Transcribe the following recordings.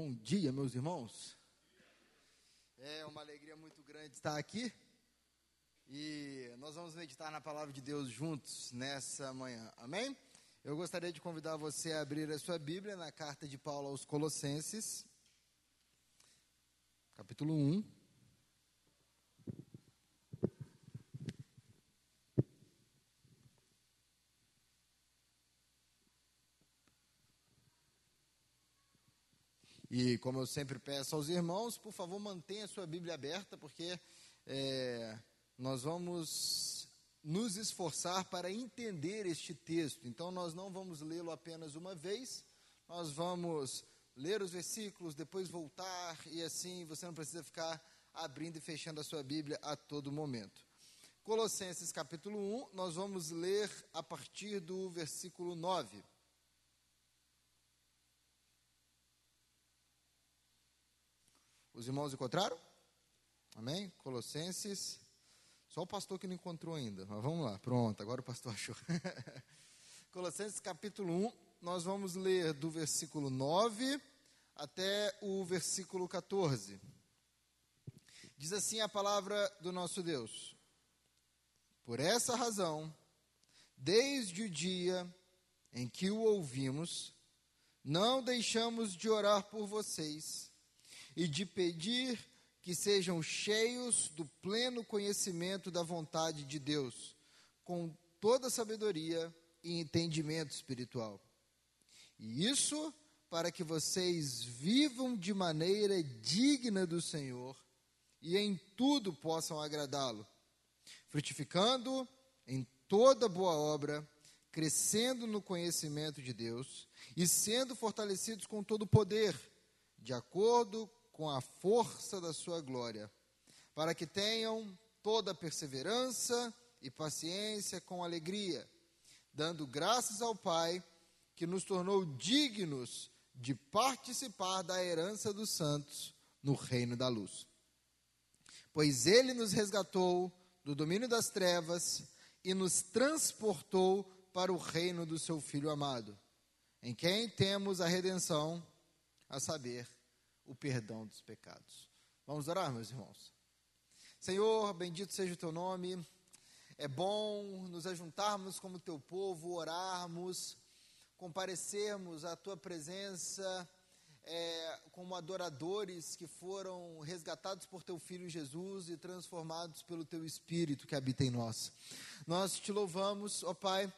Bom dia, meus irmãos. É uma alegria muito grande estar aqui e nós vamos meditar na palavra de Deus juntos nessa manhã. Amém? Eu gostaria de convidar você a abrir a sua Bíblia na carta de Paulo aos Colossenses, capítulo 1. E como eu sempre peço aos irmãos, por favor, mantenha a sua Bíblia aberta, porque é, nós vamos nos esforçar para entender este texto. Então, nós não vamos lê-lo apenas uma vez, nós vamos ler os versículos, depois voltar, e assim você não precisa ficar abrindo e fechando a sua Bíblia a todo momento. Colossenses capítulo 1, nós vamos ler a partir do versículo 9. Os irmãos encontraram? Amém? Colossenses. Só o pastor que não encontrou ainda. Mas vamos lá. Pronto, agora o pastor achou. Colossenses capítulo 1. Nós vamos ler do versículo 9 até o versículo 14. Diz assim a palavra do nosso Deus: Por essa razão, desde o dia em que o ouvimos, não deixamos de orar por vocês e de pedir que sejam cheios do pleno conhecimento da vontade de Deus, com toda sabedoria e entendimento espiritual. E isso para que vocês vivam de maneira digna do Senhor e em tudo possam agradá-lo, frutificando em toda boa obra, crescendo no conhecimento de Deus e sendo fortalecidos com todo o poder, de acordo com a força da sua glória, para que tenham toda perseverança e paciência com alegria, dando graças ao Pai que nos tornou dignos de participar da herança dos santos no reino da luz. Pois ele nos resgatou do domínio das trevas e nos transportou para o reino do seu Filho amado, em quem temos a redenção, a saber, o perdão dos pecados. Vamos orar, meus irmãos. Senhor, bendito seja o teu nome. É bom nos ajuntarmos como teu povo, orarmos, comparecermos à tua presença é, como adoradores que foram resgatados por teu Filho Jesus e transformados pelo teu Espírito que habita em nós. Nós te louvamos, ó Pai,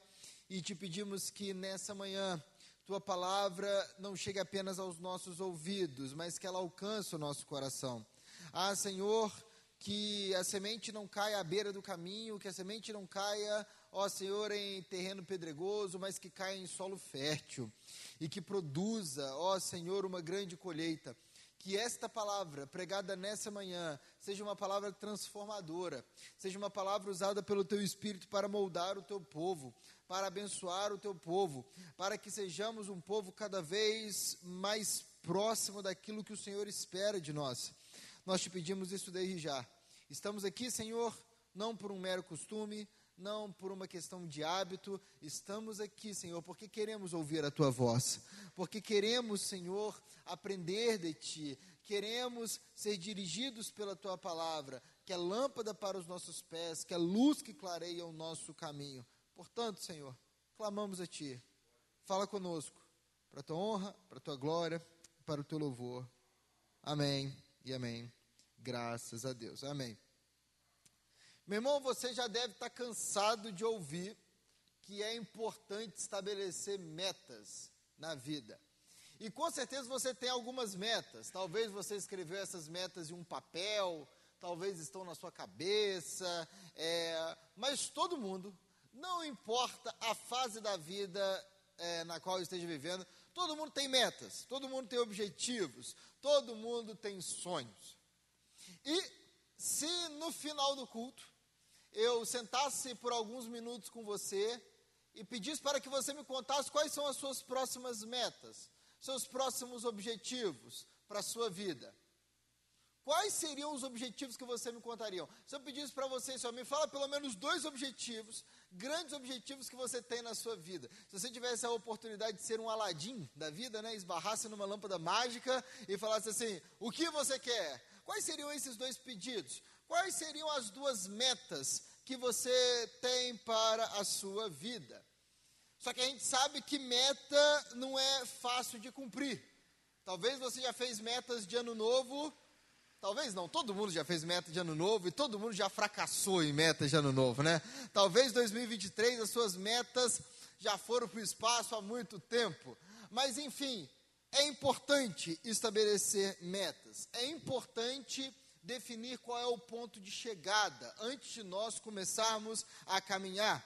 e te pedimos que nessa manhã tua palavra não chegue apenas aos nossos ouvidos, mas que ela alcance o nosso coração. Ah, Senhor, que a semente não caia à beira do caminho, que a semente não caia, ó Senhor, em terreno pedregoso, mas que caia em solo fértil e que produza, ó Senhor, uma grande colheita. Que esta palavra pregada nessa manhã seja uma palavra transformadora, seja uma palavra usada pelo teu Espírito para moldar o teu povo, para abençoar o teu povo, para que sejamos um povo cada vez mais próximo daquilo que o Senhor espera de nós. Nós te pedimos isso desde já. Estamos aqui, Senhor, não por um mero costume, não por uma questão de hábito, estamos aqui, Senhor, porque queremos ouvir a tua voz, porque queremos, Senhor, aprender de ti, queremos ser dirigidos pela tua palavra, que é lâmpada para os nossos pés, que é luz que clareia o nosso caminho. Portanto, Senhor, clamamos a Ti. Fala conosco, para a Tua honra, para a Tua glória, para o Teu louvor. Amém e amém. Graças a Deus. Amém. Meu irmão, você já deve estar cansado de ouvir que é importante estabelecer metas na vida. E com certeza você tem algumas metas. Talvez você escreveu essas metas em um papel, talvez estão na sua cabeça, é, mas todo mundo não importa a fase da vida é, na qual esteja vivendo, todo mundo tem metas, todo mundo tem objetivos, todo mundo tem sonhos. E se no final do culto eu sentasse por alguns minutos com você e pedisse para que você me contasse quais são as suas próximas metas, seus próximos objetivos para a sua vida, quais seriam os objetivos que você me contariam? Se eu pedisse para você, só me fala pelo menos dois objetivos, grandes objetivos que você tem na sua vida. Se você tivesse a oportunidade de ser um aladim da vida, né, esbarrasse numa lâmpada mágica e falasse assim: o que você quer? Quais seriam esses dois pedidos? Quais seriam as duas metas que você tem para a sua vida? Só que a gente sabe que meta não é fácil de cumprir. Talvez você já fez metas de ano novo, talvez não, todo mundo já fez meta de ano novo e todo mundo já fracassou em metas de ano novo, né? Talvez 2023 as suas metas já foram para o espaço há muito tempo. Mas enfim, é importante estabelecer metas. É importante definir qual é o ponto de chegada antes de nós começarmos a caminhar.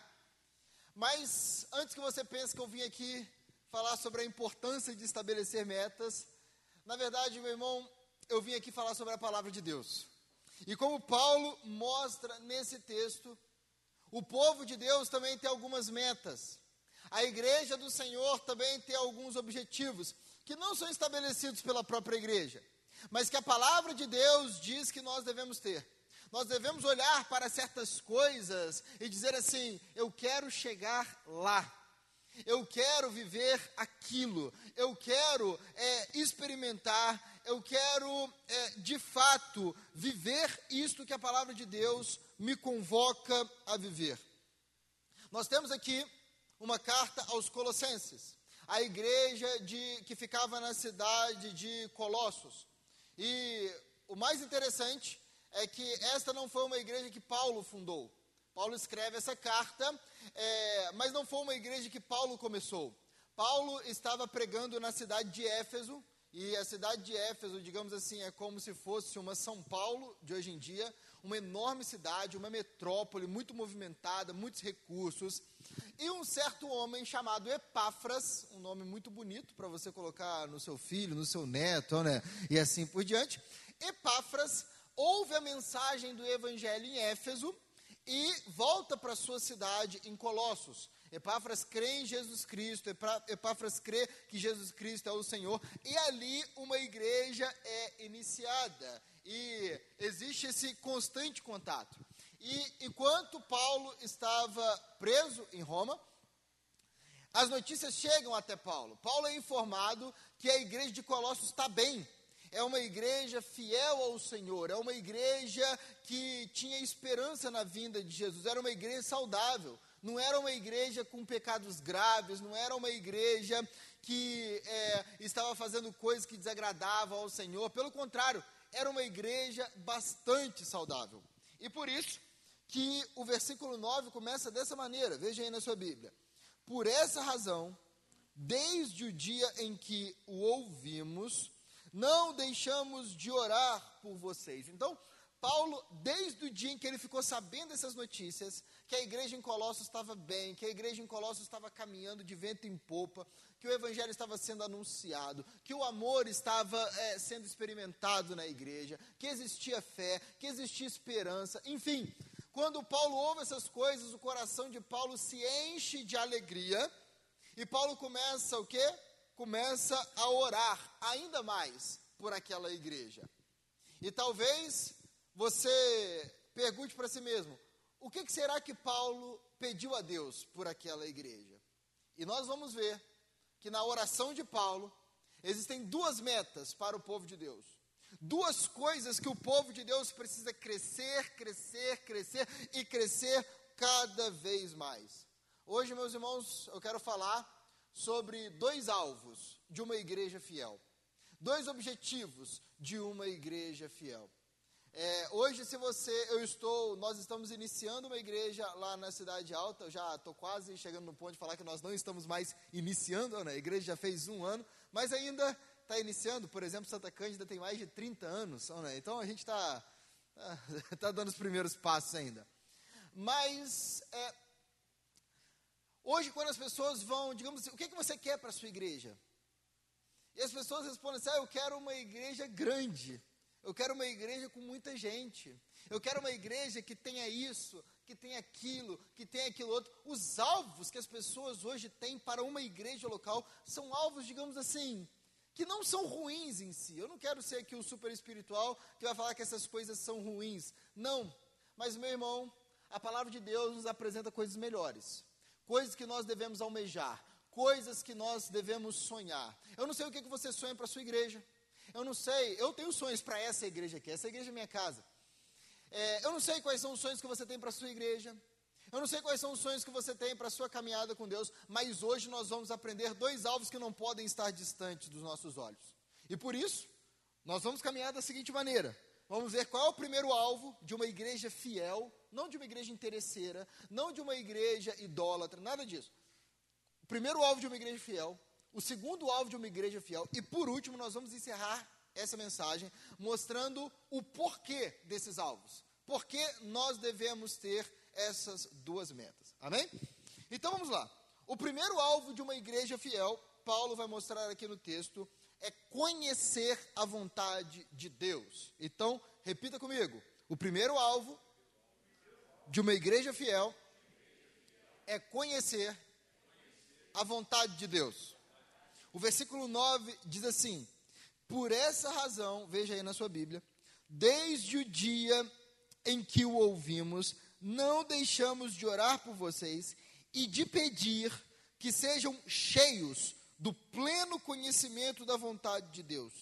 Mas antes que você pense que eu vim aqui falar sobre a importância de estabelecer metas, na verdade, meu irmão, eu vim aqui falar sobre a palavra de Deus. E como Paulo mostra nesse texto, o povo de Deus também tem algumas metas. A igreja do Senhor também tem alguns objetivos que não são estabelecidos pela própria igreja, mas que a palavra de Deus diz que nós devemos ter. Nós devemos olhar para certas coisas e dizer assim: eu quero chegar lá. Eu quero viver aquilo, eu quero é, experimentar, eu quero é, de fato viver isto que a palavra de Deus me convoca a viver. Nós temos aqui uma carta aos Colossenses, a igreja de, que ficava na cidade de Colossos. E o mais interessante é que esta não foi uma igreja que Paulo fundou. Paulo escreve essa carta, é, mas não foi uma igreja que Paulo começou. Paulo estava pregando na cidade de Éfeso, e a cidade de Éfeso, digamos assim, é como se fosse uma São Paulo de hoje em dia, uma enorme cidade, uma metrópole muito movimentada, muitos recursos. E um certo homem chamado Epáfras, um nome muito bonito para você colocar no seu filho, no seu neto, né? E assim por diante. Epáfras ouve a mensagem do evangelho em Éfeso e volta para sua cidade em Colossos. Epáfras crê em Jesus Cristo, Epáfras crê que Jesus Cristo é o Senhor, e ali uma igreja é iniciada, e existe esse constante contato. E enquanto Paulo estava preso em Roma, as notícias chegam até Paulo. Paulo é informado que a igreja de Colossos está bem, é uma igreja fiel ao Senhor, é uma igreja que tinha esperança na vinda de Jesus, era uma igreja saudável, não era uma igreja com pecados graves, não era uma igreja que é, estava fazendo coisas que desagradavam ao Senhor, pelo contrário, era uma igreja bastante saudável. E por isso que o versículo 9 começa dessa maneira, veja aí na sua Bíblia. Por essa razão, desde o dia em que o ouvimos, não deixamos de orar por vocês. Então, Paulo, desde o dia em que ele ficou sabendo dessas notícias, que a igreja em Colossos estava bem, que a igreja em Colossos estava caminhando de vento em popa, que o evangelho estava sendo anunciado, que o amor estava é, sendo experimentado na igreja, que existia fé, que existia esperança, enfim. Quando Paulo ouve essas coisas, o coração de Paulo se enche de alegria e Paulo começa o quê? começa a orar ainda mais por aquela igreja. E talvez você pergunte para si mesmo: o que, que será que Paulo pediu a Deus por aquela igreja? E nós vamos ver que na oração de Paulo existem duas metas para o povo de Deus. Duas coisas que o povo de Deus precisa crescer, crescer, crescer e crescer cada vez mais. Hoje, meus irmãos, eu quero falar sobre dois alvos de uma igreja fiel, dois objetivos de uma igreja fiel. É, hoje, se você, eu estou, nós estamos iniciando uma igreja lá na Cidade Alta, eu já estou quase chegando no ponto de falar que nós não estamos mais iniciando, né? a igreja já fez um ano, mas ainda está iniciando, por exemplo, Santa Cândida tem mais de 30 anos, né? então a gente está tá, dando os primeiros passos ainda. Mas é, Hoje, quando as pessoas vão, digamos assim, o que, que você quer para a sua igreja? E as pessoas respondem assim: ah, eu quero uma igreja grande, eu quero uma igreja com muita gente, eu quero uma igreja que tenha isso, que tenha aquilo, que tenha aquilo outro. Os alvos que as pessoas hoje têm para uma igreja local são alvos, digamos assim, que não são ruins em si. Eu não quero ser aqui o super espiritual que vai falar que essas coisas são ruins. Não. Mas, meu irmão, a palavra de Deus nos apresenta coisas melhores, coisas que nós devemos almejar, coisas que nós devemos sonhar. Eu não sei o que, que você sonha para a sua igreja. Eu não sei, eu tenho sonhos para essa igreja aqui, essa igreja é minha casa. É, eu não sei quais são os sonhos que você tem para a sua igreja. Eu não sei quais são os sonhos que você tem para a sua caminhada com Deus, mas hoje nós vamos aprender dois alvos que não podem estar distantes dos nossos olhos. E por isso, nós vamos caminhar da seguinte maneira: vamos ver qual é o primeiro alvo de uma igreja fiel, não de uma igreja interesseira, não de uma igreja idólatra, nada disso. O primeiro alvo de uma igreja fiel, o segundo alvo de uma igreja fiel, e por último, nós vamos encerrar essa mensagem mostrando o porquê desses alvos. Por que nós devemos ter essas duas metas. Amém? Então vamos lá. O primeiro alvo de uma igreja fiel, Paulo vai mostrar aqui no texto, é conhecer a vontade de Deus. Então, repita comigo. O primeiro alvo de uma igreja fiel é conhecer a vontade de Deus. O versículo 9 diz assim: Por essa razão, veja aí na sua Bíblia, desde o dia em que o ouvimos, não deixamos de orar por vocês e de pedir que sejam cheios do pleno conhecimento da vontade de Deus,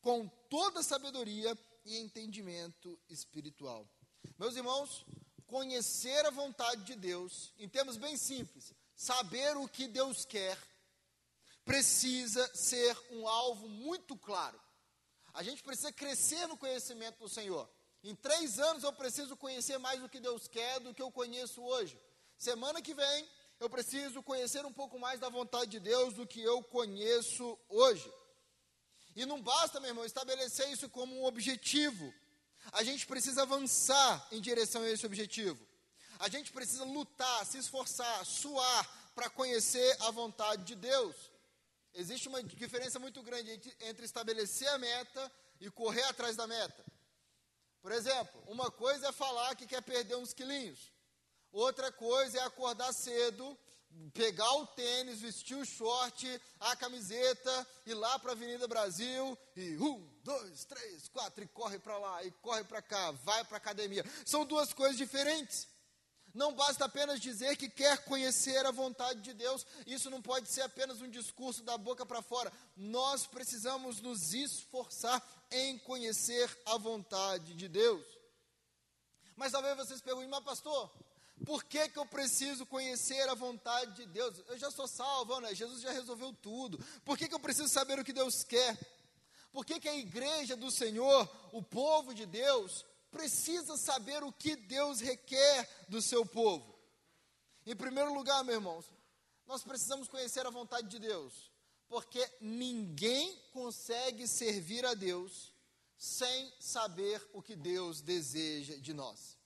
com toda sabedoria e entendimento espiritual. Meus irmãos, conhecer a vontade de Deus, em termos bem simples, saber o que Deus quer, precisa ser um alvo muito claro. A gente precisa crescer no conhecimento do Senhor. Em três anos eu preciso conhecer mais do que Deus quer do que eu conheço hoje. Semana que vem eu preciso conhecer um pouco mais da vontade de Deus do que eu conheço hoje. E não basta, meu irmão, estabelecer isso como um objetivo. A gente precisa avançar em direção a esse objetivo. A gente precisa lutar, se esforçar, suar para conhecer a vontade de Deus. Existe uma diferença muito grande entre estabelecer a meta e correr atrás da meta. Por exemplo, uma coisa é falar que quer perder uns quilinhos. Outra coisa é acordar cedo, pegar o tênis, vestir o short, a camiseta, ir lá para a Avenida Brasil e um, dois, três, quatro, e corre para lá, e corre para cá, vai para a academia. São duas coisas diferentes. Não basta apenas dizer que quer conhecer a vontade de Deus, isso não pode ser apenas um discurso da boca para fora. Nós precisamos nos esforçar em conhecer a vontade de Deus. Mas talvez vocês perguntem, mas pastor, por que, que eu preciso conhecer a vontade de Deus? Eu já sou salvo, né? Jesus já resolveu tudo. Por que, que eu preciso saber o que Deus quer? Por que, que a igreja do Senhor, o povo de Deus, precisa saber o que Deus requer do seu povo? Em primeiro lugar, meus irmãos, nós precisamos conhecer a vontade de Deus porque ninguém consegue servir a Deus sem saber o que Deus deseja de nós.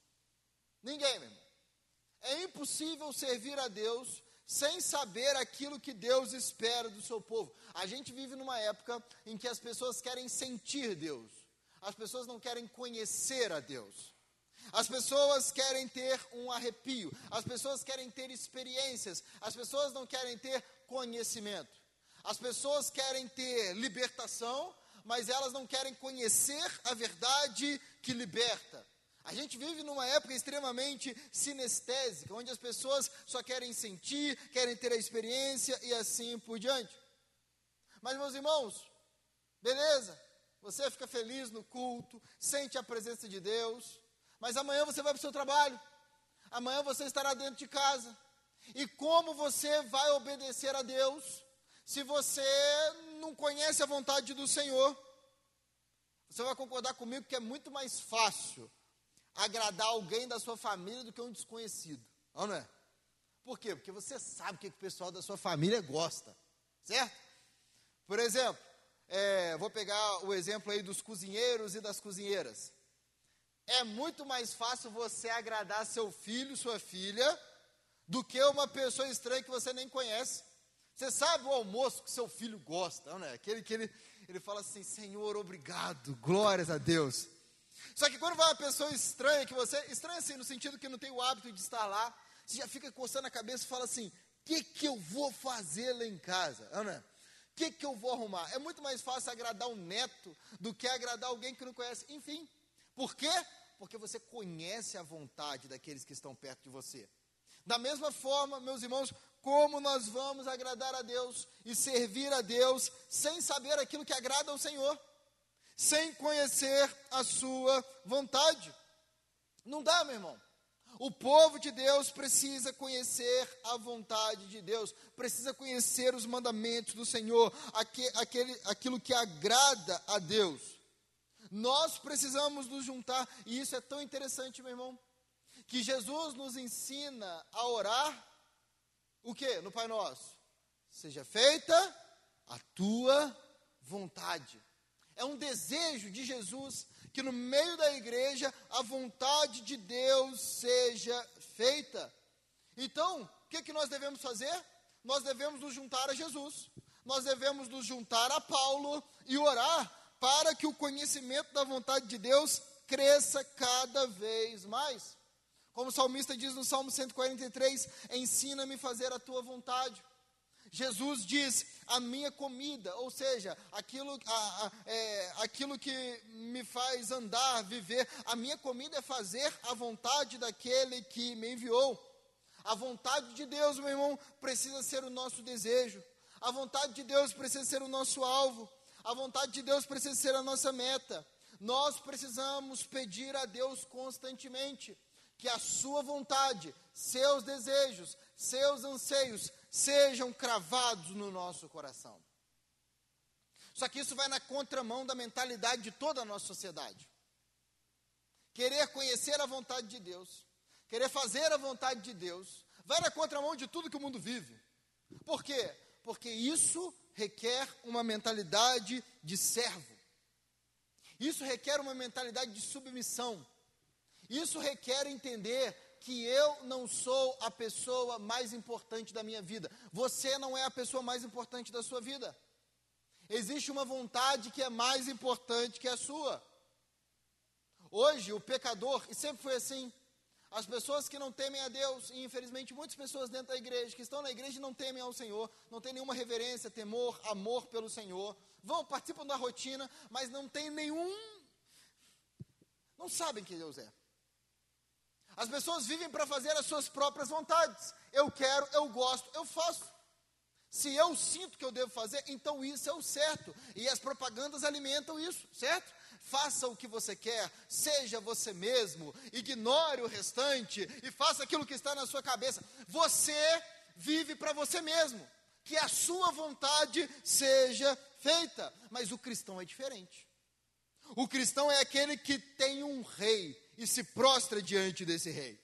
Ninguém, meu irmão. É impossível servir a Deus sem saber aquilo que Deus espera do seu povo. A gente vive numa época em que as pessoas querem sentir Deus, as pessoas não querem conhecer a Deus. As pessoas querem ter um arrepio, as pessoas querem ter experiências, as pessoas não querem ter conhecimento. As pessoas querem ter libertação, mas elas não querem conhecer a verdade que liberta. A gente vive numa época extremamente sinestésica, onde as pessoas só querem sentir, querem ter a experiência e assim por diante. Mas, meus irmãos, beleza, você fica feliz no culto, sente a presença de Deus, mas amanhã você vai para o seu trabalho, amanhã você estará dentro de casa. E como você vai obedecer a Deus se você não conhece a vontade do Senhor. Você vai concordar comigo que é muito mais fácil agradar alguém da sua família do que um desconhecido, não é? Por quê? Porque você sabe o que o pessoal da sua família gosta, certo? Por exemplo, é, vou pegar o exemplo aí dos cozinheiros e das cozinheiras. É muito mais fácil você agradar seu filho, sua filha, do que uma pessoa estranha que você nem conhece. Você sabe o almoço que seu filho gosta, não é? Aquele que ele, ele fala assim: Senhor, obrigado, glórias a Deus. Só que quando vai uma pessoa estranha que você, estranha assim, no sentido que não tem o hábito de estar lá, você já fica coçando a cabeça e fala assim: o que, que eu vou fazer lá em casa? O que, que eu vou arrumar? É muito mais fácil agradar um neto do que agradar alguém que não conhece. Enfim, por quê? Porque você conhece a vontade daqueles que estão perto de você. Da mesma forma, meus irmãos, como nós vamos agradar a Deus e servir a Deus sem saber aquilo que agrada ao Senhor, sem conhecer a Sua vontade? Não dá, meu irmão. O povo de Deus precisa conhecer a vontade de Deus, precisa conhecer os mandamentos do Senhor, aquele, aquilo que agrada a Deus. Nós precisamos nos juntar, e isso é tão interessante, meu irmão, que Jesus nos ensina a orar, o que no Pai Nosso? Seja feita a tua vontade. É um desejo de Jesus que no meio da igreja a vontade de Deus seja feita. Então, o que, que nós devemos fazer? Nós devemos nos juntar a Jesus, nós devemos nos juntar a Paulo e orar para que o conhecimento da vontade de Deus cresça cada vez mais. Como o salmista diz no Salmo 143: Ensina-me a fazer a tua vontade. Jesus diz: a minha comida, ou seja, aquilo, a, a, é, aquilo que me faz andar, viver, a minha comida é fazer a vontade daquele que me enviou. A vontade de Deus, meu irmão, precisa ser o nosso desejo. A vontade de Deus precisa ser o nosso alvo. A vontade de Deus precisa ser a nossa meta. Nós precisamos pedir a Deus constantemente que a sua vontade, seus desejos, seus anseios sejam cravados no nosso coração. Só que isso vai na contramão da mentalidade de toda a nossa sociedade. Querer conhecer a vontade de Deus, querer fazer a vontade de Deus, vai na contramão de tudo que o mundo vive. Por quê? Porque isso requer uma mentalidade de servo. Isso requer uma mentalidade de submissão. Isso requer entender que eu não sou a pessoa mais importante da minha vida. Você não é a pessoa mais importante da sua vida. Existe uma vontade que é mais importante que a sua. Hoje, o pecador, e sempre foi assim, as pessoas que não temem a Deus, e infelizmente muitas pessoas dentro da igreja, que estão na igreja e não temem ao Senhor, não tem nenhuma reverência, temor, amor pelo Senhor, vão, participam da rotina, mas não tem nenhum. Não sabem que Deus é. As pessoas vivem para fazer as suas próprias vontades. Eu quero, eu gosto, eu faço. Se eu sinto que eu devo fazer, então isso é o certo. E as propagandas alimentam isso, certo? Faça o que você quer, seja você mesmo, ignore o restante e faça aquilo que está na sua cabeça. Você vive para você mesmo, que a sua vontade seja feita. Mas o cristão é diferente. O cristão é aquele que tem um rei e se prostra diante desse rei.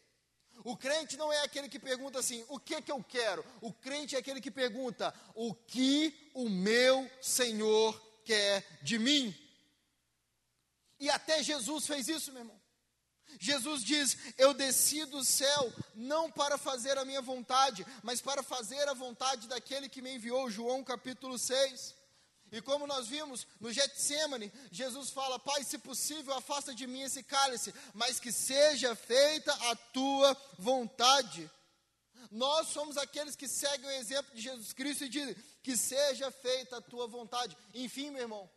O crente não é aquele que pergunta assim: o que que eu quero? O crente é aquele que pergunta: o que o meu Senhor quer de mim? E até Jesus fez isso, meu irmão. Jesus diz: Eu desci do céu não para fazer a minha vontade, mas para fazer a vontade daquele que me enviou. João capítulo 6. E como nós vimos no Getsemane, Jesus fala: Pai, se possível, afasta de mim esse cálice, mas que seja feita a tua vontade. Nós somos aqueles que seguem o exemplo de Jesus Cristo e dizem: Que seja feita a tua vontade. Enfim, meu irmão,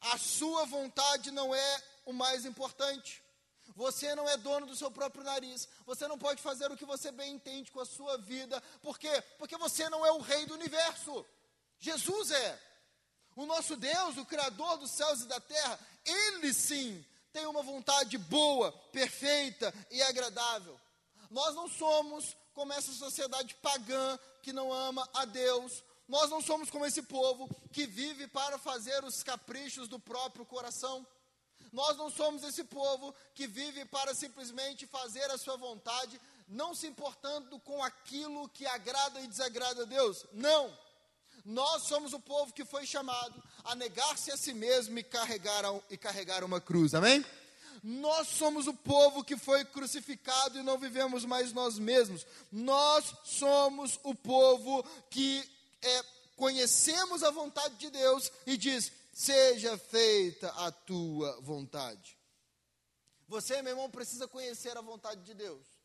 a sua vontade não é o mais importante. Você não é dono do seu próprio nariz. Você não pode fazer o que você bem entende com a sua vida. Por quê? Porque você não é o rei do universo. Jesus é. O nosso Deus, o Criador dos céus e da terra, Ele sim tem uma vontade boa, perfeita e agradável. Nós não somos como essa sociedade pagã que não ama a Deus. Nós não somos como esse povo que vive para fazer os caprichos do próprio coração. Nós não somos esse povo que vive para simplesmente fazer a sua vontade, não se importando com aquilo que agrada e desagrada a Deus. Não. Nós somos o povo que foi chamado a negar-se a si mesmo e carregar, e carregar uma cruz, amém? Nós somos o povo que foi crucificado e não vivemos mais nós mesmos. Nós somos o povo que é, conhecemos a vontade de Deus e diz: seja feita a tua vontade. Você, meu irmão, precisa conhecer a vontade de Deus.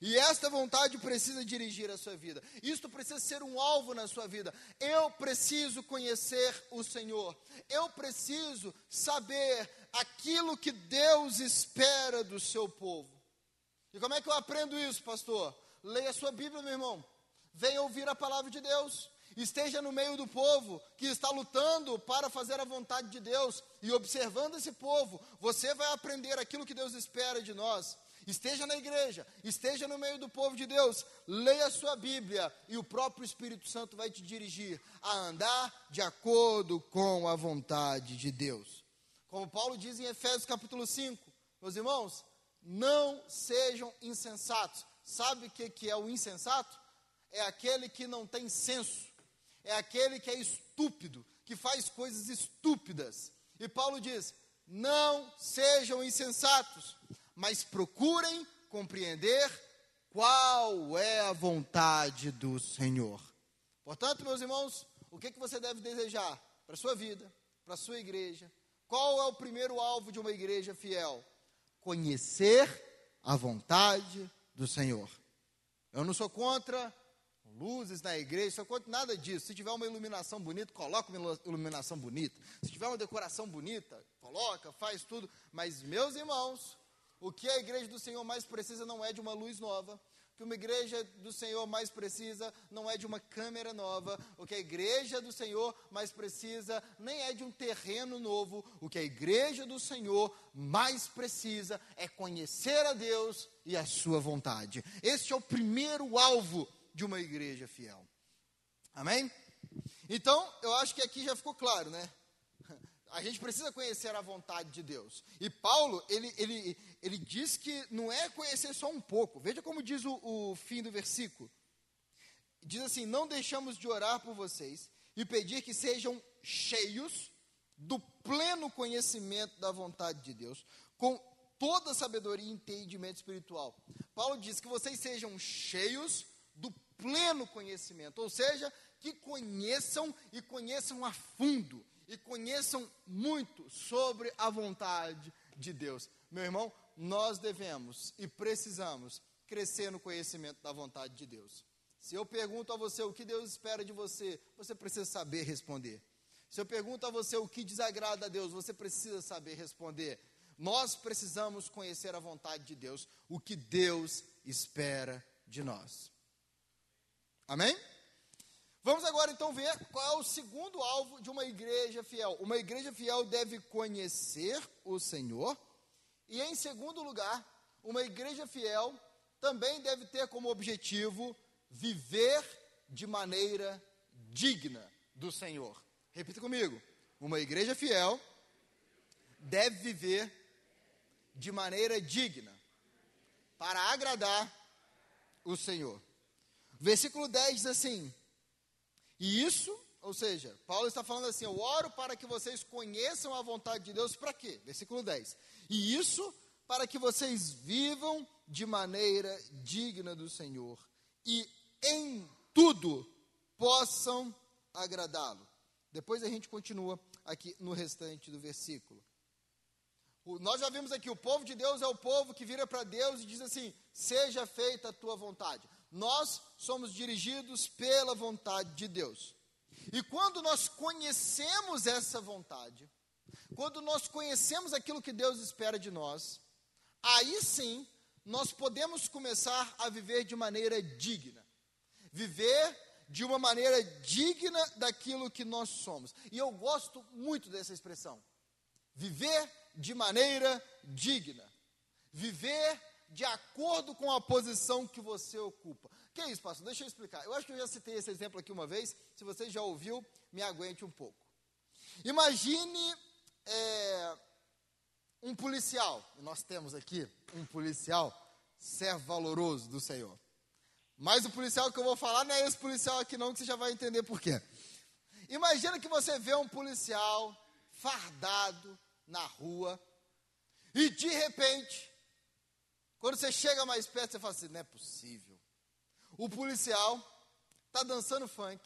E esta vontade precisa dirigir a sua vida. Isto precisa ser um alvo na sua vida. Eu preciso conhecer o Senhor. Eu preciso saber aquilo que Deus espera do seu povo. E como é que eu aprendo isso, pastor? Leia a sua Bíblia, meu irmão. Venha ouvir a palavra de Deus. Esteja no meio do povo que está lutando para fazer a vontade de Deus e observando esse povo, você vai aprender aquilo que Deus espera de nós esteja na igreja, esteja no meio do povo de Deus, leia a sua Bíblia e o próprio Espírito Santo vai te dirigir a andar de acordo com a vontade de Deus. Como Paulo diz em Efésios capítulo 5, meus irmãos, não sejam insensatos. Sabe o que, que é o insensato? É aquele que não tem senso, é aquele que é estúpido, que faz coisas estúpidas. E Paulo diz: não sejam insensatos, mas procurem compreender qual é a vontade do Senhor. Portanto, meus irmãos, o que, que você deve desejar para a sua vida, para a sua igreja? Qual é o primeiro alvo de uma igreja fiel? Conhecer a vontade do Senhor. Eu não sou contra luzes na igreja, sou contra nada disso. Se tiver uma iluminação bonita, coloca uma iluminação bonita. Se tiver uma decoração bonita, coloca, faz tudo. Mas, meus irmãos, o que a igreja do Senhor mais precisa não é de uma luz nova. O que uma igreja do Senhor mais precisa não é de uma câmera nova. O que a igreja do Senhor mais precisa nem é de um terreno novo. O que a igreja do Senhor mais precisa é conhecer a Deus e a sua vontade. Este é o primeiro alvo de uma igreja fiel. Amém? Então, eu acho que aqui já ficou claro, né? A gente precisa conhecer a vontade de Deus. E Paulo, ele, ele, ele diz que não é conhecer só um pouco. Veja como diz o, o fim do versículo. Diz assim: Não deixamos de orar por vocês e pedir que sejam cheios do pleno conhecimento da vontade de Deus, com toda sabedoria e entendimento espiritual. Paulo diz que vocês sejam cheios do pleno conhecimento, ou seja, que conheçam e conheçam a fundo e conheçam muito sobre a vontade de Deus. Meu irmão, nós devemos e precisamos crescer no conhecimento da vontade de Deus. Se eu pergunto a você o que Deus espera de você, você precisa saber responder. Se eu pergunto a você o que desagrada a Deus, você precisa saber responder. Nós precisamos conhecer a vontade de Deus, o que Deus espera de nós. Amém? Vamos agora então ver qual é o segundo alvo de uma igreja fiel. Uma igreja fiel deve conhecer o Senhor, e em segundo lugar, uma igreja fiel também deve ter como objetivo viver de maneira digna do Senhor. Repita comigo: uma igreja fiel deve viver de maneira digna para agradar o Senhor. Versículo 10 diz assim: e isso, ou seja, Paulo está falando assim: eu oro para que vocês conheçam a vontade de Deus, para quê? Versículo 10. E isso para que vocês vivam de maneira digna do Senhor e em tudo possam agradá-lo. Depois a gente continua aqui no restante do versículo. O, nós já vimos aqui: o povo de Deus é o povo que vira para Deus e diz assim: seja feita a tua vontade. Nós somos dirigidos pela vontade de Deus. E quando nós conhecemos essa vontade, quando nós conhecemos aquilo que Deus espera de nós, aí sim nós podemos começar a viver de maneira digna. Viver de uma maneira digna daquilo que nós somos. E eu gosto muito dessa expressão. Viver de maneira digna. Viver de acordo com a posição que você ocupa. Que é isso, pastor? Deixa eu explicar. Eu acho que eu já citei esse exemplo aqui uma vez. Se você já ouviu, me aguente um pouco. Imagine é, um policial. Nós temos aqui um policial, servo valoroso do Senhor. Mas o policial que eu vou falar não é esse policial aqui, não, que você já vai entender por quê. Imagina que você vê um policial fardado na rua e de repente quando você chega mais perto, você fala assim: não é possível. O policial está dançando funk,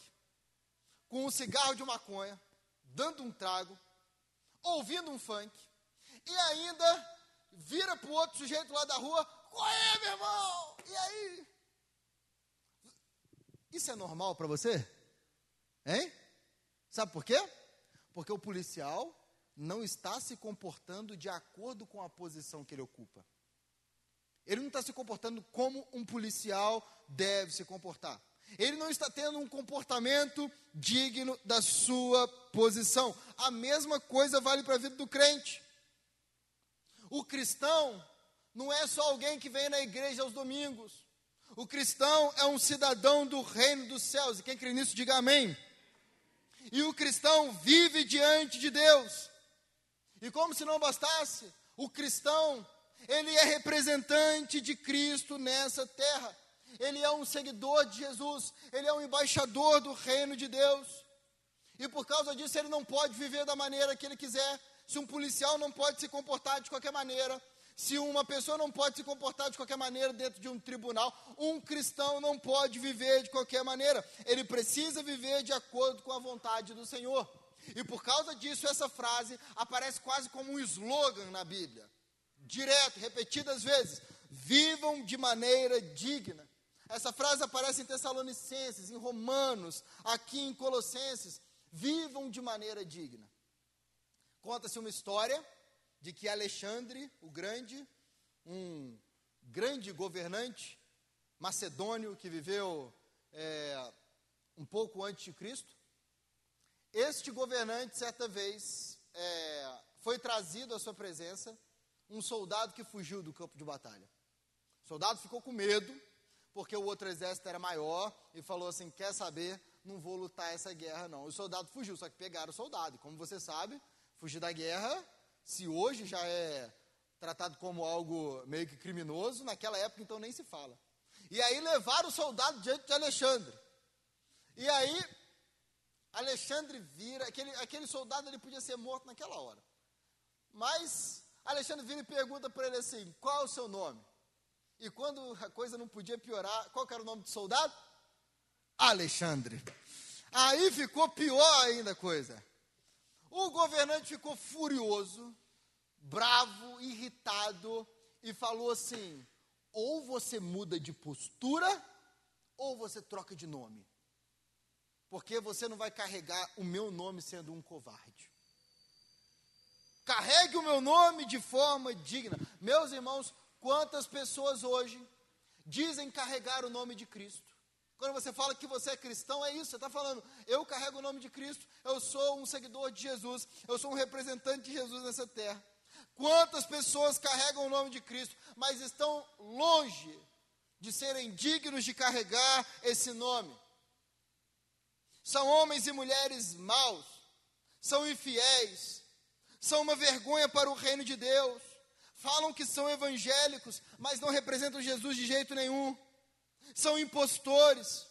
com um cigarro de maconha, dando um trago, ouvindo um funk, e ainda vira para o outro sujeito lá da rua qual é, meu irmão? E aí? Isso é normal para você? Hein? Sabe por quê? Porque o policial não está se comportando de acordo com a posição que ele ocupa. Ele não está se comportando como um policial deve se comportar. Ele não está tendo um comportamento digno da sua posição. A mesma coisa vale para a vida do crente. O cristão não é só alguém que vem na igreja aos domingos. O cristão é um cidadão do reino dos céus. E quem crê nisso, diga amém. E o cristão vive diante de Deus. E como se não bastasse, o cristão, ele é representante de Cristo nessa terra. Ele é um seguidor de Jesus, ele é um embaixador do reino de Deus. E por causa disso, ele não pode viver da maneira que ele quiser. Se um policial não pode se comportar de qualquer maneira, se uma pessoa não pode se comportar de qualquer maneira dentro de um tribunal, um cristão não pode viver de qualquer maneira. Ele precisa viver de acordo com a vontade do Senhor. E por causa disso, essa frase aparece quase como um slogan na Bíblia. Direto, repetidas vezes. Vivam de maneira digna. Essa frase aparece em Tessalonicenses, em Romanos, aqui em Colossenses. Vivam de maneira digna. Conta-se uma história de que Alexandre, o Grande, um grande governante macedônio que viveu é, um pouco antes de Cristo, este governante, certa vez, é, foi trazido à sua presença um soldado que fugiu do campo de batalha. O soldado ficou com medo, porque o outro exército era maior, e falou assim: Quer saber? Não vou lutar essa guerra, não. O soldado fugiu, só que pegaram o soldado. E como você sabe, fugir da guerra, se hoje já é tratado como algo meio que criminoso, naquela época então nem se fala. E aí levaram o soldado diante de Alexandre. E aí Alexandre vira, aquele, aquele soldado ele podia ser morto naquela hora. Mas Alexandre vira e pergunta para ele assim: qual o seu nome? E quando a coisa não podia piorar, qual era o nome do soldado? Alexandre. Aí ficou pior ainda a coisa. O governante ficou furioso, bravo, irritado e falou assim: ou você muda de postura, ou você troca de nome porque você não vai carregar o meu nome sendo um covarde. Carregue o meu nome de forma digna. Meus irmãos, quantas pessoas hoje dizem carregar o nome de Cristo? Quando você fala que você é cristão, é isso, você está falando, eu carrego o nome de Cristo, eu sou um seguidor de Jesus, eu sou um representante de Jesus nessa terra. Quantas pessoas carregam o nome de Cristo, mas estão longe de serem dignos de carregar esse nome? são homens e mulheres maus, são infiéis, são uma vergonha para o reino de Deus, falam que são evangélicos, mas não representam Jesus de jeito nenhum, são impostores,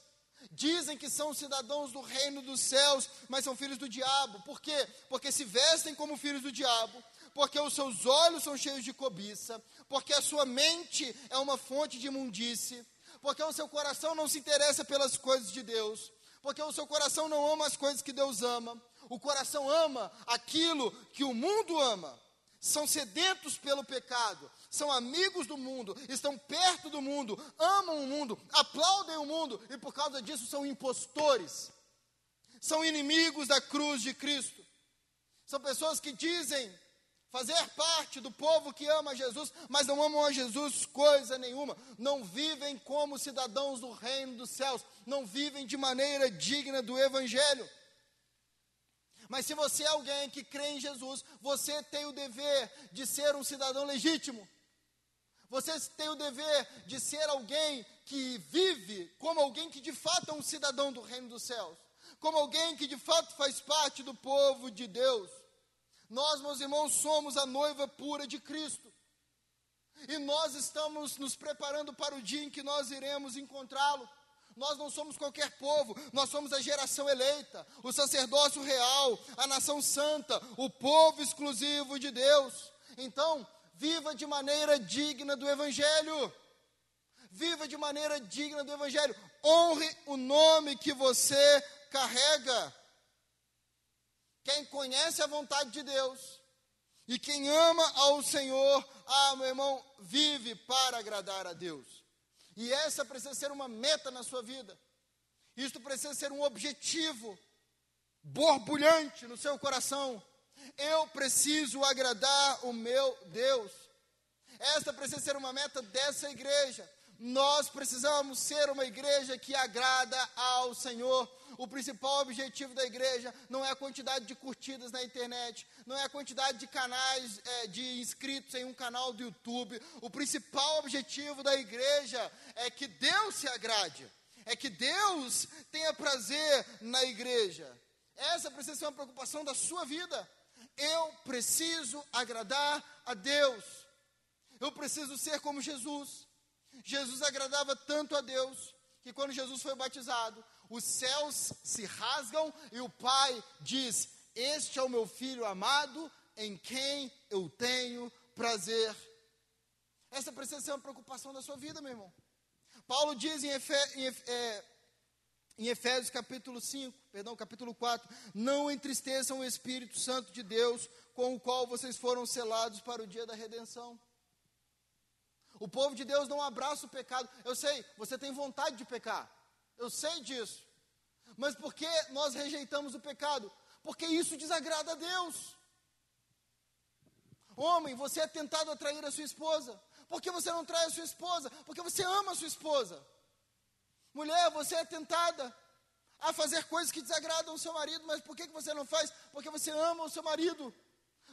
dizem que são cidadãos do reino dos céus, mas são filhos do diabo, por quê? Porque se vestem como filhos do diabo, porque os seus olhos são cheios de cobiça, porque a sua mente é uma fonte de imundície, porque o seu coração não se interessa pelas coisas de Deus, porque o seu coração não ama as coisas que Deus ama, o coração ama aquilo que o mundo ama. São sedentos pelo pecado, são amigos do mundo, estão perto do mundo, amam o mundo, aplaudem o mundo e por causa disso são impostores, são inimigos da cruz de Cristo. São pessoas que dizem fazer parte do povo que ama Jesus, mas não amam a Jesus coisa nenhuma, não vivem como cidadãos do reino dos céus, não vivem de maneira digna do Evangelho. Mas se você é alguém que crê em Jesus, você tem o dever de ser um cidadão legítimo. Você tem o dever de ser alguém que vive como alguém que de fato é um cidadão do reino dos céus, como alguém que de fato faz parte do povo de Deus. Nós, meus irmãos, somos a noiva pura de Cristo. E nós estamos nos preparando para o dia em que nós iremos encontrá-lo. Nós não somos qualquer povo, nós somos a geração eleita, o sacerdócio real, a nação santa, o povo exclusivo de Deus. Então, viva de maneira digna do Evangelho. Viva de maneira digna do Evangelho. Honre o nome que você carrega. Quem conhece a vontade de Deus, E quem ama ao Senhor, ah, meu irmão, vive para agradar a Deus. E essa precisa ser uma meta na sua vida. Isto precisa ser um objetivo borbulhante no seu coração. Eu preciso agradar o meu Deus. Esta precisa ser uma meta dessa igreja. Nós precisamos ser uma igreja que agrada ao Senhor. O principal objetivo da igreja não é a quantidade de curtidas na internet, não é a quantidade de canais é, de inscritos em um canal do YouTube. O principal objetivo da igreja é que Deus se agrade, é que Deus tenha prazer na igreja. Essa precisa ser uma preocupação da sua vida. Eu preciso agradar a Deus. Eu preciso ser como Jesus. Jesus agradava tanto a Deus que quando Jesus foi batizado, os céus se rasgam e o Pai diz: Este é o meu filho amado, em quem eu tenho prazer. Essa precisa ser uma preocupação da sua vida, meu irmão. Paulo diz em, Efe, em, é, em Efésios capítulo 5, perdão, capítulo 4, não entristeçam o Espírito Santo de Deus, com o qual vocês foram selados para o dia da redenção. O povo de Deus não abraça o pecado. Eu sei, você tem vontade de pecar. Eu sei disso. Mas por que nós rejeitamos o pecado? Porque isso desagrada a Deus. Homem, você é tentado a trair a sua esposa. Por que você não trai a sua esposa? Porque você ama a sua esposa. Mulher, você é tentada a fazer coisas que desagradam o seu marido, mas por que você não faz? Porque você ama o seu marido.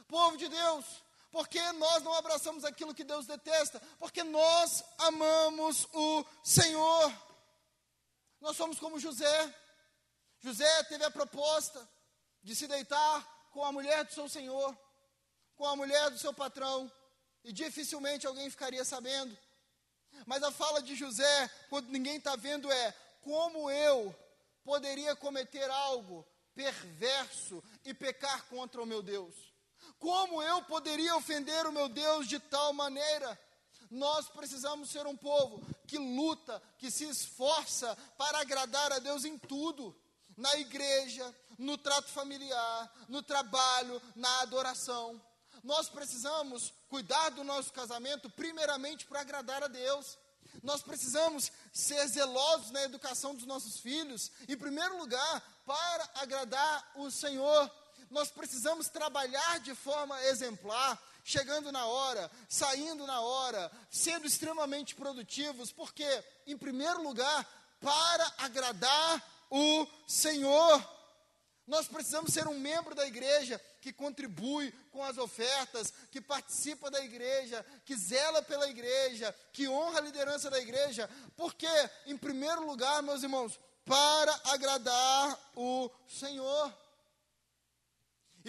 Povo de Deus, porque nós não abraçamos aquilo que Deus detesta? Porque nós amamos o Senhor. Nós somos como José. José teve a proposta de se deitar com a mulher do seu senhor, com a mulher do seu patrão, e dificilmente alguém ficaria sabendo. Mas a fala de José, quando ninguém está vendo, é: como eu poderia cometer algo perverso e pecar contra o meu Deus? Como eu poderia ofender o meu Deus de tal maneira? Nós precisamos ser um povo que luta, que se esforça para agradar a Deus em tudo na igreja, no trato familiar, no trabalho, na adoração. Nós precisamos cuidar do nosso casamento, primeiramente para agradar a Deus. Nós precisamos ser zelosos na educação dos nossos filhos, em primeiro lugar, para agradar o Senhor nós precisamos trabalhar de forma exemplar, chegando na hora, saindo na hora, sendo extremamente produtivos, porque, em primeiro lugar, para agradar o Senhor. Nós precisamos ser um membro da igreja que contribui com as ofertas, que participa da igreja, que zela pela igreja, que honra a liderança da igreja, porque, em primeiro lugar, meus irmãos, para agradar o Senhor.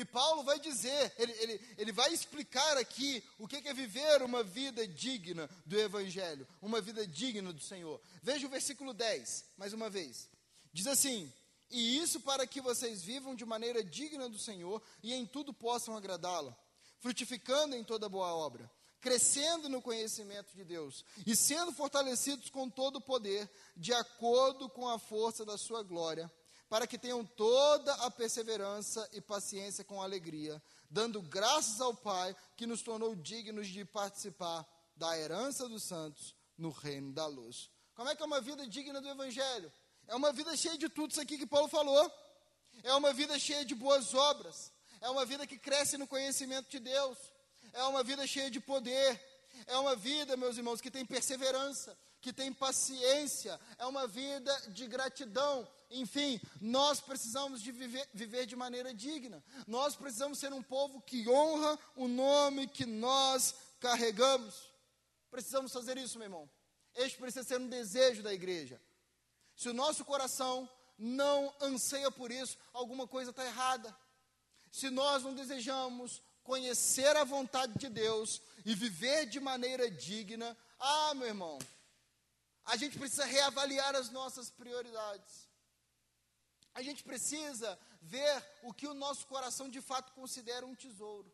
E Paulo vai dizer, ele, ele, ele vai explicar aqui o que é viver uma vida digna do Evangelho, uma vida digna do Senhor. Veja o versículo 10, mais uma vez. Diz assim: E isso para que vocês vivam de maneira digna do Senhor e em tudo possam agradá-lo, frutificando em toda boa obra, crescendo no conhecimento de Deus e sendo fortalecidos com todo o poder, de acordo com a força da sua glória para que tenham toda a perseverança e paciência com alegria, dando graças ao Pai que nos tornou dignos de participar da herança dos santos no reino da luz. Como é que é uma vida digna do Evangelho? É uma vida cheia de tudo isso aqui que Paulo falou. É uma vida cheia de boas obras. É uma vida que cresce no conhecimento de Deus. É uma vida cheia de poder. É uma vida, meus irmãos, que tem perseverança, que tem paciência. É uma vida de gratidão enfim, nós precisamos de viver, viver de maneira digna. Nós precisamos ser um povo que honra o nome que nós carregamos. Precisamos fazer isso, meu irmão. Este precisa ser um desejo da igreja. Se o nosso coração não anseia por isso, alguma coisa está errada. Se nós não desejamos conhecer a vontade de Deus e viver de maneira digna, ah, meu irmão, a gente precisa reavaliar as nossas prioridades. A gente precisa ver o que o nosso coração de fato considera um tesouro.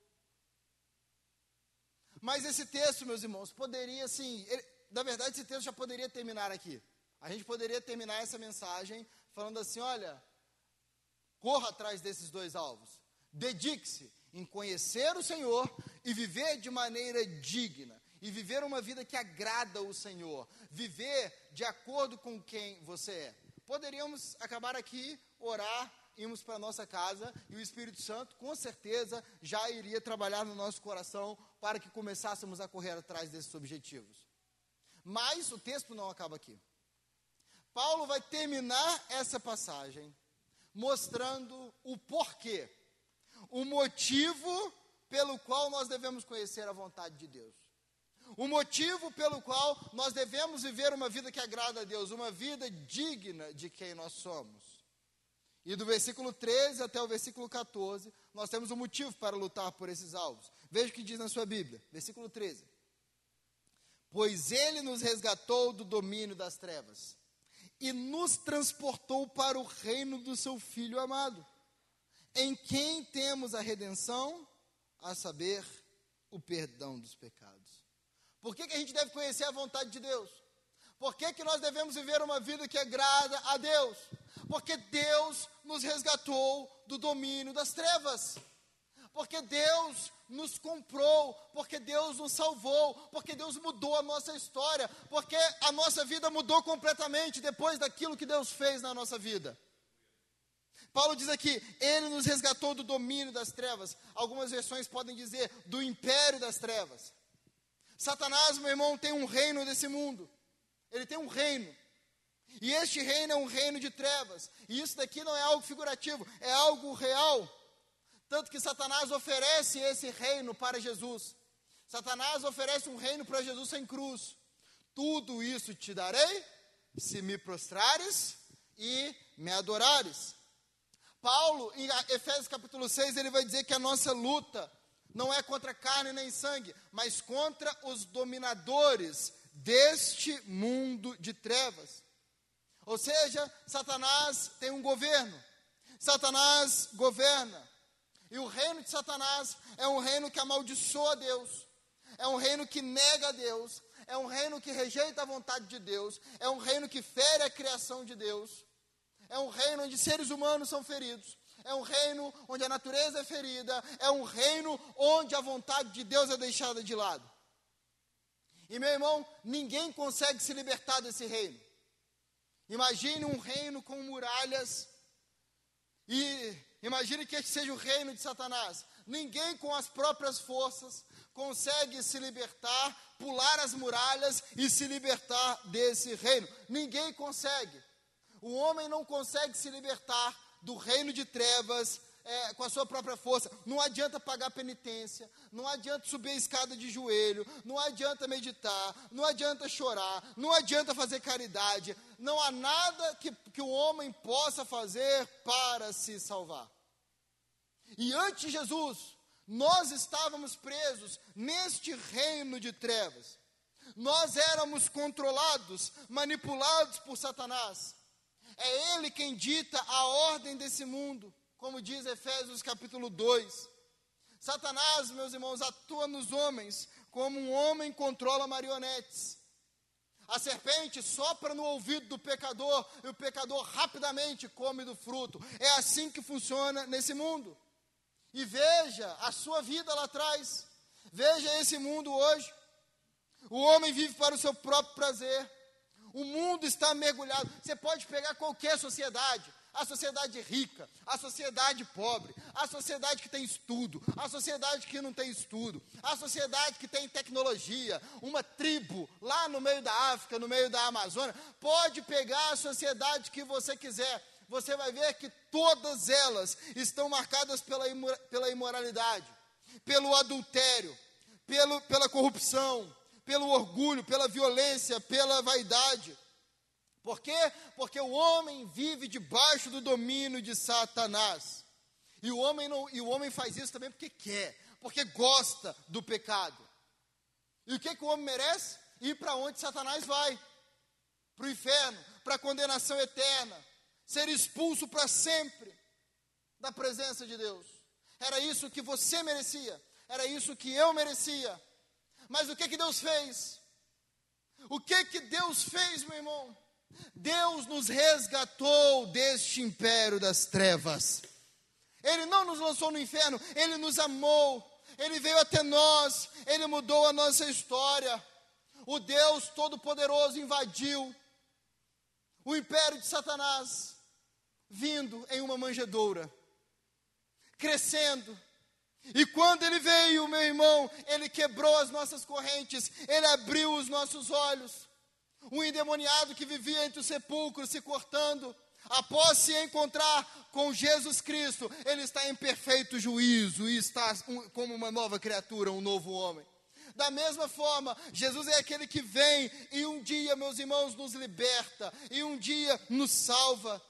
Mas esse texto, meus irmãos, poderia sim, ele, na verdade esse texto já poderia terminar aqui. A gente poderia terminar essa mensagem falando assim, olha, corra atrás desses dois alvos. Dedique-se em conhecer o Senhor e viver de maneira digna, e viver uma vida que agrada o Senhor, viver de acordo com quem você é. Poderíamos acabar aqui, orar, irmos para nossa casa e o Espírito Santo, com certeza, já iria trabalhar no nosso coração para que começássemos a correr atrás desses objetivos. Mas o texto não acaba aqui. Paulo vai terminar essa passagem mostrando o porquê o motivo pelo qual nós devemos conhecer a vontade de Deus. O motivo pelo qual nós devemos viver uma vida que agrada a Deus, uma vida digna de quem nós somos. E do versículo 13 até o versículo 14, nós temos um motivo para lutar por esses alvos. Veja o que diz na sua Bíblia, versículo 13. Pois ele nos resgatou do domínio das trevas e nos transportou para o reino do seu Filho amado em quem temos a redenção, a saber, o perdão dos pecados. Por que, que a gente deve conhecer a vontade de Deus? Por que, que nós devemos viver uma vida que agrada a Deus? Porque Deus nos resgatou do domínio das trevas. Porque Deus nos comprou, porque Deus nos salvou, porque Deus mudou a nossa história, porque a nossa vida mudou completamente depois daquilo que Deus fez na nossa vida. Paulo diz aqui: Ele nos resgatou do domínio das trevas. Algumas versões podem dizer do império das trevas. Satanás, meu irmão, tem um reino desse mundo. Ele tem um reino. E este reino é um reino de trevas. E isso daqui não é algo figurativo, é algo real. Tanto que Satanás oferece esse reino para Jesus. Satanás oferece um reino para Jesus sem cruz. Tudo isso te darei se me prostrares e me adorares. Paulo, em Efésios capítulo 6, ele vai dizer que a nossa luta não é contra carne nem sangue, mas contra os dominadores deste mundo de trevas. Ou seja, Satanás tem um governo. Satanás governa. E o reino de Satanás é um reino que amaldiçoa Deus. É um reino que nega Deus. É um reino que rejeita a vontade de Deus. É um reino que fere a criação de Deus. É um reino onde seres humanos são feridos. É um reino onde a natureza é ferida. É um reino onde a vontade de Deus é deixada de lado. E meu irmão, ninguém consegue se libertar desse reino. Imagine um reino com muralhas. E imagine que este seja o reino de Satanás. Ninguém com as próprias forças consegue se libertar, pular as muralhas e se libertar desse reino. Ninguém consegue. O homem não consegue se libertar do reino de trevas é, com a sua própria força. Não adianta pagar penitência, não adianta subir a escada de joelho, não adianta meditar, não adianta chorar, não adianta fazer caridade. Não há nada que, que o homem possa fazer para se salvar. E antes de Jesus, nós estávamos presos neste reino de trevas. Nós éramos controlados, manipulados por Satanás. É Ele quem dita a ordem desse mundo, como diz Efésios capítulo 2. Satanás, meus irmãos, atua nos homens como um homem controla marionetes. A serpente sopra no ouvido do pecador e o pecador rapidamente come do fruto. É assim que funciona nesse mundo. E veja a sua vida lá atrás. Veja esse mundo hoje. O homem vive para o seu próprio prazer. O mundo está mergulhado. Você pode pegar qualquer sociedade, a sociedade rica, a sociedade pobre, a sociedade que tem estudo, a sociedade que não tem estudo, a sociedade que tem tecnologia, uma tribo lá no meio da África, no meio da Amazônia, pode pegar a sociedade que você quiser. Você vai ver que todas elas estão marcadas pela, pela imoralidade, pelo adultério, pelo, pela corrupção, pelo orgulho, pela violência, pela vaidade. Por quê? Porque o homem vive debaixo do domínio de Satanás. E o homem, não, e o homem faz isso também porque quer, porque gosta do pecado. E o que, que o homem merece? Ir para onde Satanás vai? Para o inferno, para a condenação eterna, ser expulso para sempre da presença de Deus. Era isso que você merecia, era isso que eu merecia. Mas o que que Deus fez? O que que Deus fez, meu irmão? Deus nos resgatou deste império das trevas. Ele não nos lançou no inferno, ele nos amou, ele veio até nós, ele mudou a nossa história. O Deus Todo-Poderoso invadiu o império de Satanás, vindo em uma manjedoura, crescendo. E quando ele veio, meu irmão, ele quebrou as nossas correntes, ele abriu os nossos olhos. Um endemoniado que vivia entre os sepulcros, se cortando, após se encontrar com Jesus Cristo, ele está em perfeito juízo e está como uma nova criatura, um novo homem. Da mesma forma, Jesus é aquele que vem e um dia, meus irmãos, nos liberta e um dia nos salva.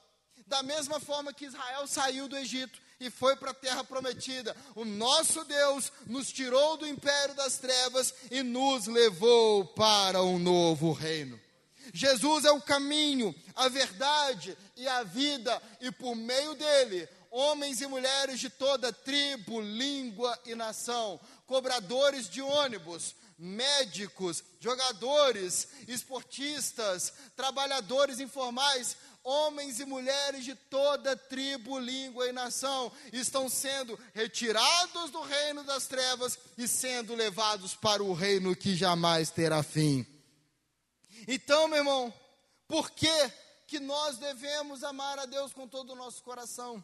Da mesma forma que Israel saiu do Egito e foi para a terra prometida, o nosso Deus nos tirou do império das trevas e nos levou para um novo reino. Jesus é o caminho, a verdade e a vida, e por meio dele, homens e mulheres de toda tribo, língua e nação, cobradores de ônibus, médicos, jogadores, esportistas, trabalhadores informais, homens e mulheres de toda tribo, língua e nação estão sendo retirados do reino das trevas e sendo levados para o reino que jamais terá fim. Então, meu irmão, por que, que nós devemos amar a Deus com todo o nosso coração?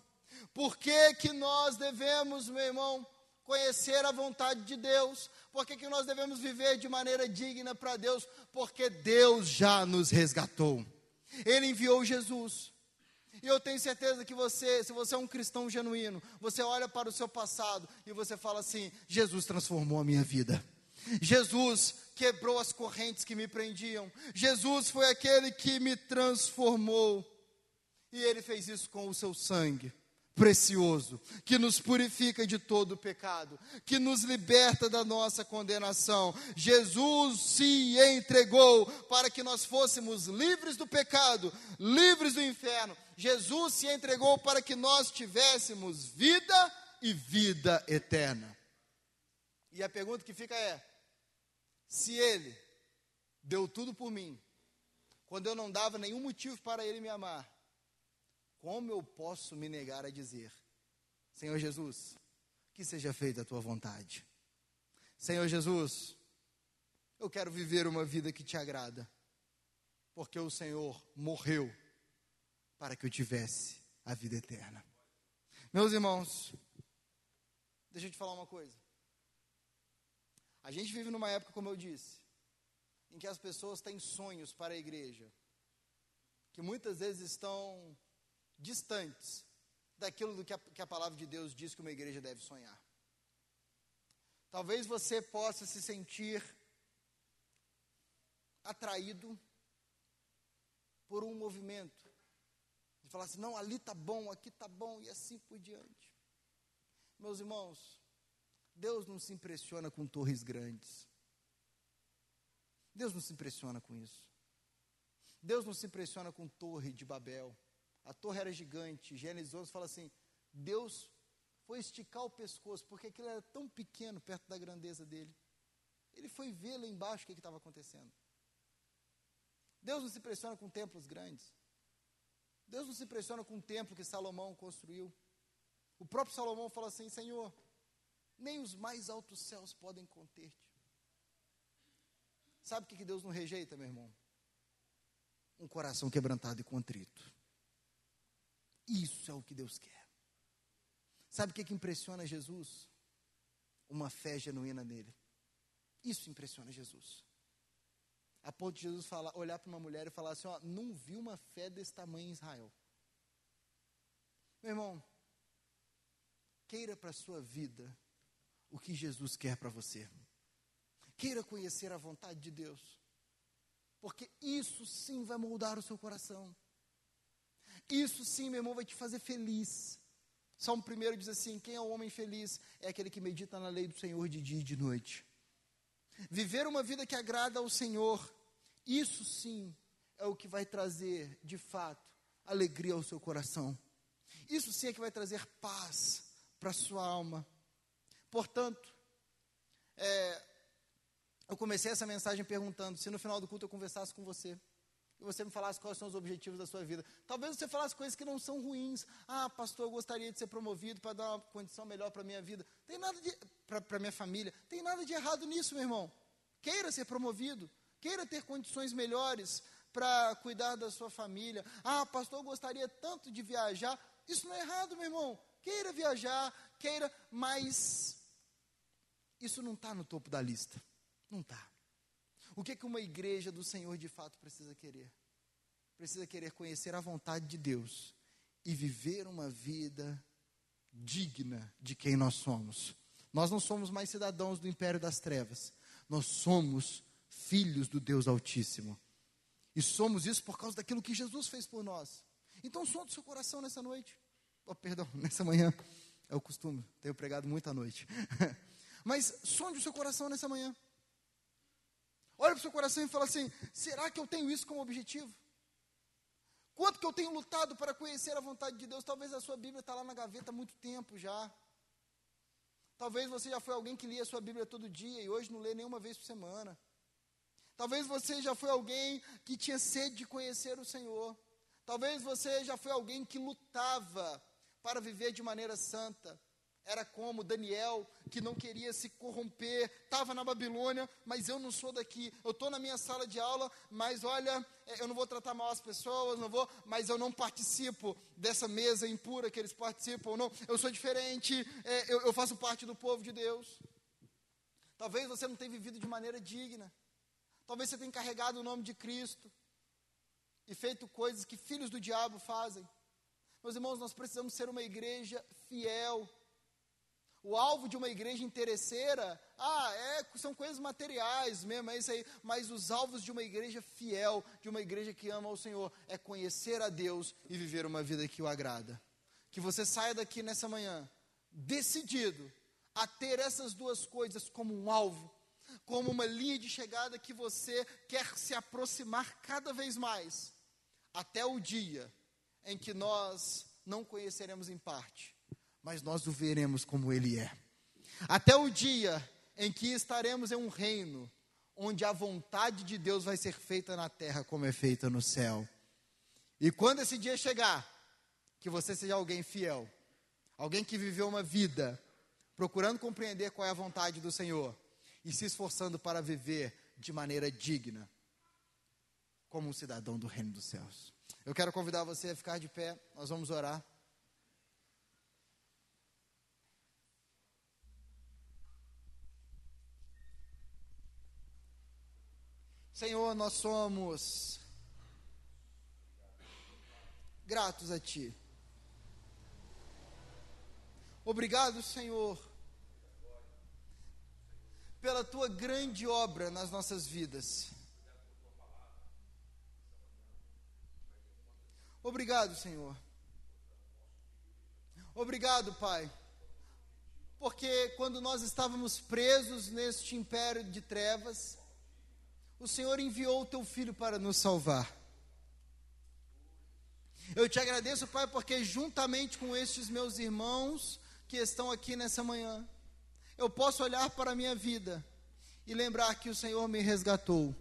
Por que, que nós devemos, meu irmão, conhecer a vontade de Deus? Por que, que nós devemos viver de maneira digna para Deus? Porque Deus já nos resgatou. Ele enviou Jesus. E eu tenho certeza que você, se você é um cristão genuíno, você olha para o seu passado e você fala assim: Jesus transformou a minha vida. Jesus quebrou as correntes que me prendiam. Jesus foi aquele que me transformou. E ele fez isso com o seu sangue precioso, que nos purifica de todo o pecado, que nos liberta da nossa condenação. Jesus se entregou para que nós fôssemos livres do pecado, livres do inferno. Jesus se entregou para que nós tivéssemos vida e vida eterna. E a pergunta que fica é: se ele deu tudo por mim, quando eu não dava nenhum motivo para ele me amar, como eu posso me negar a dizer: Senhor Jesus, que seja feita a tua vontade? Senhor Jesus, eu quero viver uma vida que te agrada, porque o Senhor morreu para que eu tivesse a vida eterna. Meus irmãos, deixa eu te falar uma coisa. A gente vive numa época, como eu disse, em que as pessoas têm sonhos para a igreja, que muitas vezes estão distantes daquilo do que a, que a palavra de Deus diz que uma igreja deve sonhar. Talvez você possa se sentir atraído por um movimento. De falar assim, não, ali está bom, aqui está bom, e assim por diante. Meus irmãos, Deus não se impressiona com torres grandes. Deus não se impressiona com isso. Deus não se impressiona com torre de Babel. A torre era gigante. Gênesis 11 fala assim: Deus foi esticar o pescoço, porque aquilo era tão pequeno perto da grandeza dele. Ele foi ver lá embaixo o que estava acontecendo. Deus não se impressiona com templos grandes. Deus não se impressiona com o templo que Salomão construiu. O próprio Salomão fala assim: Senhor, nem os mais altos céus podem conter-te. Sabe o que Deus não rejeita, meu irmão? Um coração quebrantado e contrito. Isso é o que Deus quer. Sabe o que, que impressiona Jesus? Uma fé genuína nele. Isso impressiona Jesus. A ponto de Jesus falar, olhar para uma mulher e falar assim: ó, não vi uma fé desse tamanho em Israel. Meu irmão, queira para a sua vida o que Jesus quer para você. Queira conhecer a vontade de Deus, porque isso sim vai moldar o seu coração. Isso sim, meu irmão, vai te fazer feliz. Salmo 1 diz assim: Quem é o homem feliz? É aquele que medita na lei do Senhor de dia e de noite. Viver uma vida que agrada ao Senhor, isso sim é o que vai trazer, de fato, alegria ao seu coração. Isso sim é que vai trazer paz para a sua alma. Portanto, é, eu comecei essa mensagem perguntando se no final do culto eu conversasse com você. E você me falasse quais são os objetivos da sua vida. Talvez você falasse coisas que não são ruins. Ah, pastor, eu gostaria de ser promovido para dar uma condição melhor para a minha vida. Tem nada de para minha família. Tem nada de errado nisso, meu irmão. Queira ser promovido, queira ter condições melhores para cuidar da sua família. Ah, pastor, eu gostaria tanto de viajar. Isso não é errado, meu irmão. Queira viajar, queira, mas isso não está no topo da lista. Não está. O que, que uma igreja do Senhor de fato precisa querer? Precisa querer conhecer a vontade de Deus e viver uma vida digna de quem nós somos. Nós não somos mais cidadãos do império das trevas, nós somos filhos do Deus Altíssimo. E somos isso por causa daquilo que Jesus fez por nós. Então, sonde o seu coração nessa noite. Oh, perdão, nessa manhã. É o costume, tenho pregado muita noite. Mas sonde o seu coração nessa manhã. Olha para o seu coração e fala assim: será que eu tenho isso como objetivo? Quanto que eu tenho lutado para conhecer a vontade de Deus? Talvez a sua Bíblia está lá na gaveta há muito tempo já. Talvez você já foi alguém que lia a sua Bíblia todo dia e hoje não lê nenhuma vez por semana. Talvez você já foi alguém que tinha sede de conhecer o Senhor. Talvez você já foi alguém que lutava para viver de maneira santa. Era como Daniel, que não queria se corromper, estava na Babilônia, mas eu não sou daqui. Eu estou na minha sala de aula, mas olha, é, eu não vou tratar mal as pessoas, não vou, mas eu não participo dessa mesa impura que eles participam, não. Eu sou diferente, é, eu, eu faço parte do povo de Deus. Talvez você não tenha vivido de maneira digna. Talvez você tenha carregado o nome de Cristo e feito coisas que filhos do diabo fazem. Meus irmãos, nós precisamos ser uma igreja fiel o alvo de uma igreja interesseira, ah, é, são coisas materiais mesmo, é isso aí. Mas os alvos de uma igreja fiel, de uma igreja que ama o Senhor, é conhecer a Deus e viver uma vida que o agrada. Que você saia daqui nessa manhã decidido a ter essas duas coisas como um alvo, como uma linha de chegada que você quer se aproximar cada vez mais, até o dia em que nós não conheceremos em parte mas nós o veremos como ele é. Até o dia em que estaremos em um reino onde a vontade de Deus vai ser feita na terra como é feita no céu. E quando esse dia chegar, que você seja alguém fiel, alguém que viveu uma vida procurando compreender qual é a vontade do Senhor e se esforçando para viver de maneira digna, como um cidadão do reino dos céus. Eu quero convidar você a ficar de pé, nós vamos orar. Senhor, nós somos gratos a Ti. Obrigado, Senhor, pela Tua grande obra nas nossas vidas. Obrigado, Senhor. Obrigado, Pai. Porque quando nós estávamos presos neste império de trevas, o Senhor enviou o teu filho para nos salvar. Eu te agradeço, Pai, porque juntamente com estes meus irmãos que estão aqui nessa manhã, eu posso olhar para a minha vida e lembrar que o Senhor me resgatou,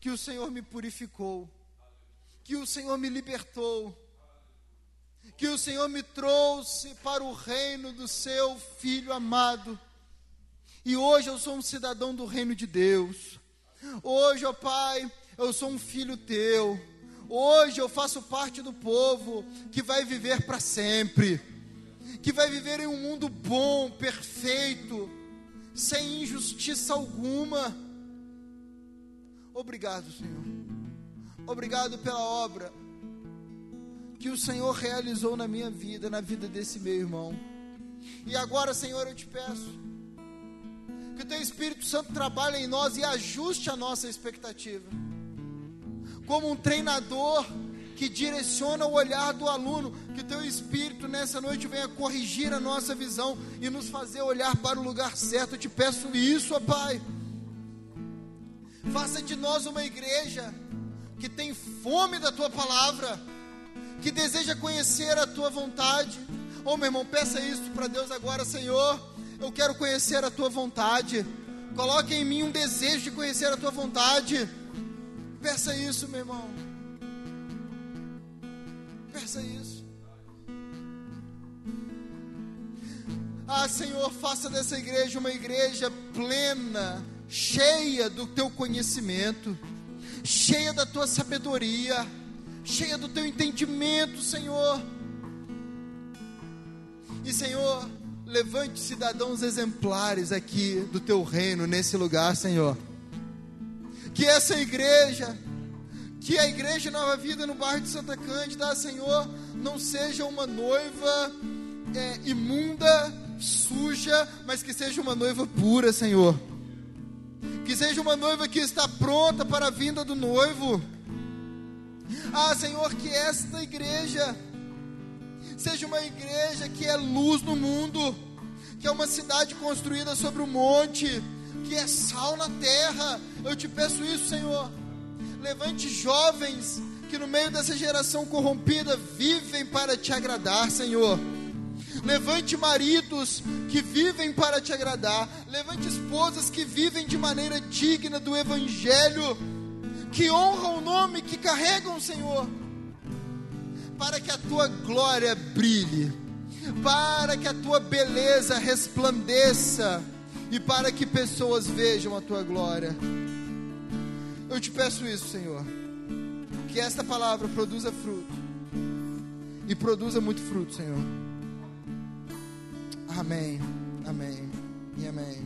que o Senhor me purificou, que o Senhor me libertou, que o Senhor me trouxe para o reino do seu Filho amado. E hoje eu sou um cidadão do reino de Deus. Hoje, ó Pai, eu sou um filho teu. Hoje eu faço parte do povo que vai viver para sempre, que vai viver em um mundo bom, perfeito, sem injustiça alguma. Obrigado, Senhor. Obrigado pela obra que o Senhor realizou na minha vida, na vida desse meu irmão. E agora, Senhor, eu te peço que o teu Espírito Santo trabalhe em nós e ajuste a nossa expectativa. Como um treinador que direciona o olhar do aluno, que o teu Espírito nessa noite venha corrigir a nossa visão e nos fazer olhar para o lugar certo. Eu te peço isso, ó Pai. Faça de nós uma igreja que tem fome da tua palavra, que deseja conhecer a tua vontade. Ô oh, meu irmão, peça isso para Deus agora, Senhor eu quero conhecer a tua vontade. Coloque em mim um desejo de conhecer a tua vontade. Peça isso, meu irmão. faça isso. Ah, Senhor, faça dessa igreja uma igreja plena, cheia do teu conhecimento, cheia da tua sabedoria, cheia do teu entendimento, Senhor. E, Senhor, levante cidadãos exemplares aqui do teu reino, nesse lugar, Senhor. Que essa igreja, que a igreja Nova Vida no bairro de Santa Cândida, Senhor, não seja uma noiva é, imunda, suja, mas que seja uma noiva pura, Senhor. Que seja uma noiva que está pronta para a vinda do noivo. Ah, Senhor, que esta igreja seja uma igreja que é luz no mundo, que é uma cidade construída sobre o um monte, que é sal na terra. Eu te peço isso, Senhor. Levante jovens que no meio dessa geração corrompida vivem para te agradar, Senhor. Levante maridos que vivem para te agradar. Levante esposas que vivem de maneira digna do Evangelho, que honram o nome que carregam, Senhor. Para que a tua glória brilhe, para que a tua beleza resplandeça e para que pessoas vejam a tua glória. Eu te peço isso, Senhor. Que esta palavra produza fruto. E produza muito fruto, Senhor. Amém. Amém. E amém.